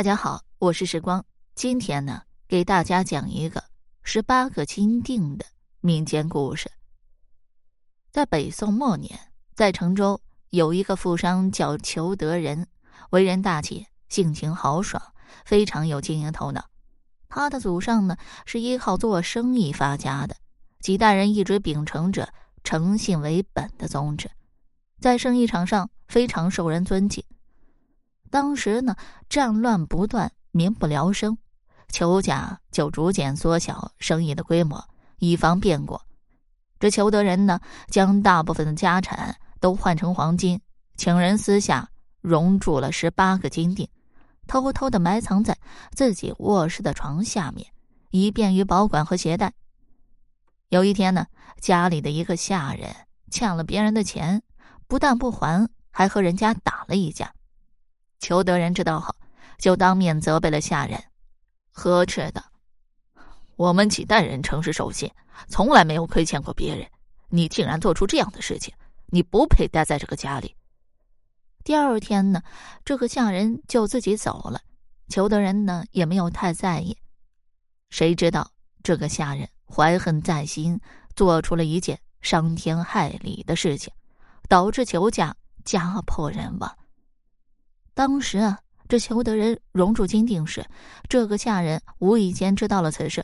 大家好，我是时光。今天呢，给大家讲一个十八个金锭的民间故事。在北宋末年，在成州有一个富商叫裘德仁，为人大气，性情豪爽，非常有经营头脑。他的祖上呢是依靠做生意发家的，几代人一直秉承着诚信为本的宗旨，在生意场上非常受人尊敬。当时呢，战乱不断，民不聊生，裘家就逐渐缩小生意的规模，以防变故。这裘德仁呢，将大部分的家产都换成黄金，请人私下熔铸了十八个金锭，偷偷的埋藏在自己卧室的床下面，以便于保管和携带。有一天呢，家里的一个下人欠了别人的钱，不但不还，还和人家打了一架。裘德仁知道后，就当面责备了下人，呵斥道：“我们几代人诚实守信，从来没有亏欠过别人。你竟然做出这样的事情，你不配待在这个家里。”第二天呢，这个下人就自己走了，裘德仁呢也没有太在意。谁知道这个下人怀恨在心，做出了一件伤天害理的事情，导致裘家家破人亡。当时啊，这裘德仁熔铸金锭时，这个下人无意间知道了此事。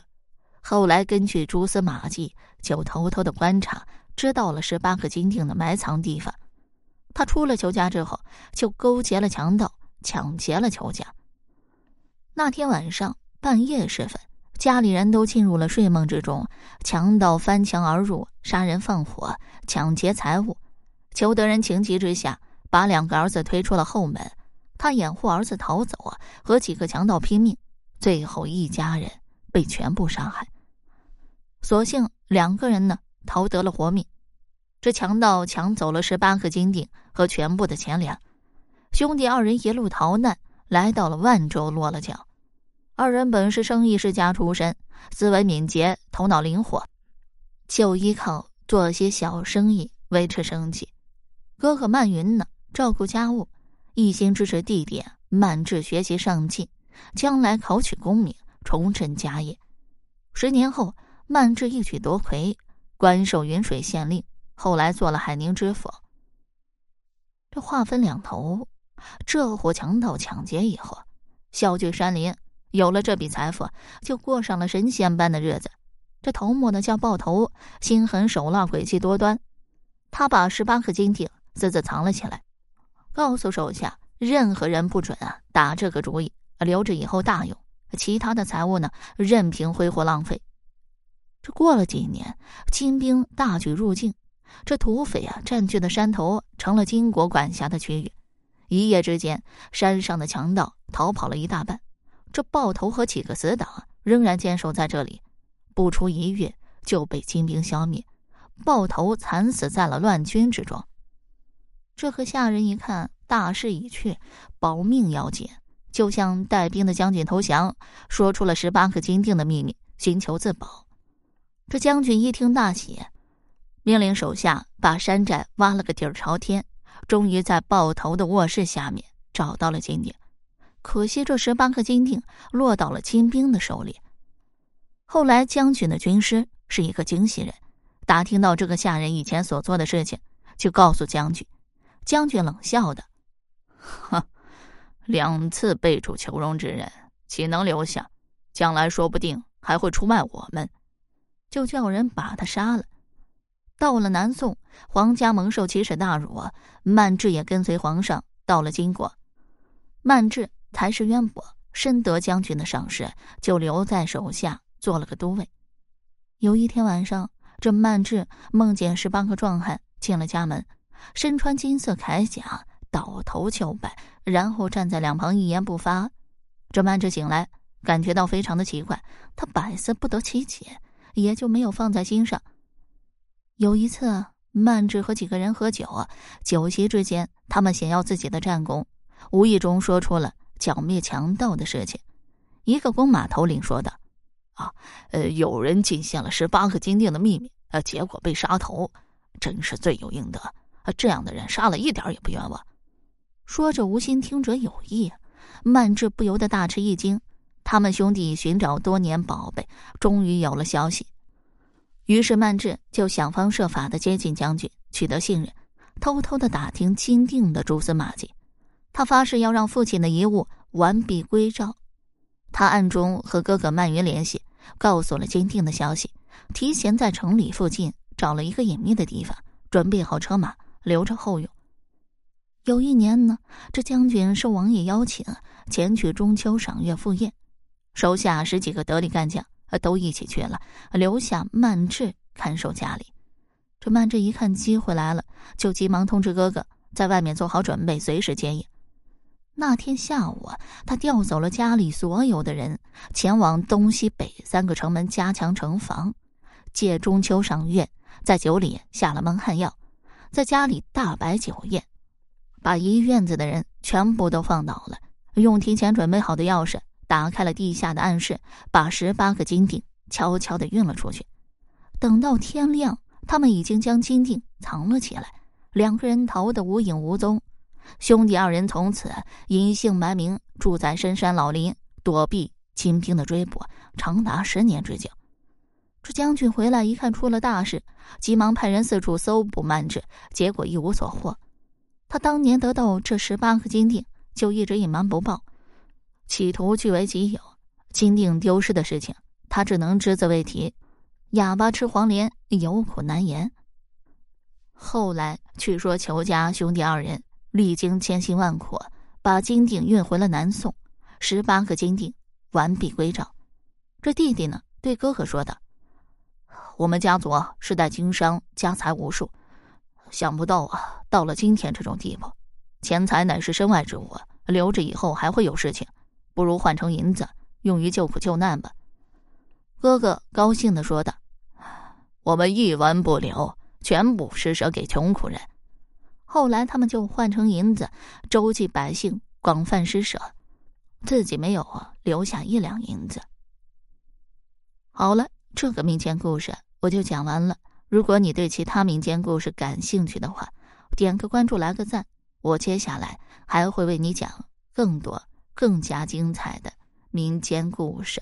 后来根据蛛丝马迹，就偷偷的观察，知道了十八个金锭的埋藏地方。他出了裘家之后，就勾结了强盗，抢劫了裘家。那天晚上半夜时分，家里人都进入了睡梦之中，强盗翻墙而入，杀人放火，抢劫财物。裘德仁情急之下，把两个儿子推出了后门。他掩护儿子逃走啊，和几个强盗拼命，最后一家人被全部杀害。所幸两个人呢逃得了活命。这强盗抢走了十八个金锭和全部的钱粮，兄弟二人一路逃难，来到了万州落了脚。二人本是生意世家出身，思维敏捷，头脑灵活，就依靠做些小生意维持生计。哥哥曼云呢，照顾家务。一心支持弟弟曼智学习上进，将来考取功名，重振家业。十年后，曼智一举夺魁，官授云水县令，后来做了海宁知府。这话分两头，这伙强盗抢劫以后，小聚山林，有了这笔财富，就过上了神仙般的日子。这头目呢叫豹头，心狠手辣，诡计多端。他把十八颗金锭私自藏了起来。告诉手下，任何人不准啊打这个主意，留着以后大用。其他的财物呢，任凭挥霍浪费。这过了几年，金兵大举入境，这土匪啊占据的山头成了金国管辖的区域。一夜之间，山上的强盗逃跑了一大半，这豹头和几个死党仍然坚守在这里。不出一月，就被金兵消灭，豹头惨死在了乱军之中。这个下人一看大势已去，保命要紧，就向带兵的将军投降，说出了十八个金锭的秘密，寻求自保。这将军一听大喜，命令手下把山寨挖了个底儿朝天，终于在豹头的卧室下面找到了金锭。可惜这十八个金锭落到了金兵的手里。后来将军的军师是一个京西人，打听到这个下人以前所做的事情，就告诉将军。将军冷笑的：“哼，两次被主求荣之人，岂能留下？将来说不定还会出卖我们，就叫人把他杀了。”到了南宋，皇家蒙受奇耻大辱啊！曼智也跟随皇上到了金国。曼智才识渊博，深得将军的赏识，就留在手下做了个都尉。有一天晚上，这曼智梦见十八个壮汉进了家门。身穿金色铠甲，倒头就拜，然后站在两旁一言不发。这曼智醒来，感觉到非常的奇怪，他百思不得其解，也就没有放在心上。有一次，曼智和几个人喝酒，酒席之间，他们显耀自己的战功，无意中说出了剿灭强盗的事情。一个公马头领说道：“啊，呃，有人进献了十八个金锭的秘密，呃，结果被杀头，真是罪有应得。”这样的人杀了一点也不冤枉。说着，无心听者有意，曼智不由得大吃一惊。他们兄弟寻找多年宝贝，终于有了消息。于是曼智就想方设法的接近将军，取得信任，偷偷的打听金定的蛛丝马迹。他发誓要让父亲的遗物完璧归赵。他暗中和哥哥曼云联系，告诉了金定的消息，提前在城里附近找了一个隐秘的地方，准备好车马，留着后用。有一年呢，这将军受王爷邀请前去中秋赏月赴宴，手下十几个得力干将都一起去了，留下曼智看守家里。这曼智一看机会来了，就急忙通知哥哥在外面做好准备，随时接应。那天下午，他调走了家里所有的人，前往东西北三个城门加强城防，借中秋赏月，在酒里下了蒙汗药，在家里大摆酒宴。把一院子的人全部都放倒了，用提前准备好的钥匙打开了地下的暗室，把十八个金锭悄悄的运了出去。等到天亮，他们已经将金锭藏了起来，两个人逃得无影无踪。兄弟二人从此隐姓埋名，住在深山老林，躲避金兵的追捕，长达十年之久。这将军回来一看出了大事，急忙派人四处搜捕曼智，结果一无所获。他当年得到这十八个金锭，就一直隐瞒不报，企图据为己有。金锭丢失的事情，他只能只字未提。哑巴吃黄连，有苦难言。后来据说裘家兄弟二人历经千辛万苦，把金锭运回了南宋，十八个金锭完璧归赵。这弟弟呢，对哥哥说道：“我们家族世代经商，家财无数。”想不到啊，到了今天这种地步，钱财乃是身外之物，留着以后还会有事情，不如换成银子，用于救苦救难吧。哥哥高兴的说道：“我们一文不留，全部施舍给穷苦人。”后来他们就换成银子，周济百姓，广泛施舍，自己没有啊，留下一两银子。好了，这个民间故事我就讲完了。如果你对其他民间故事感兴趣的话，点个关注，来个赞，我接下来还会为你讲更多、更加精彩的民间故事。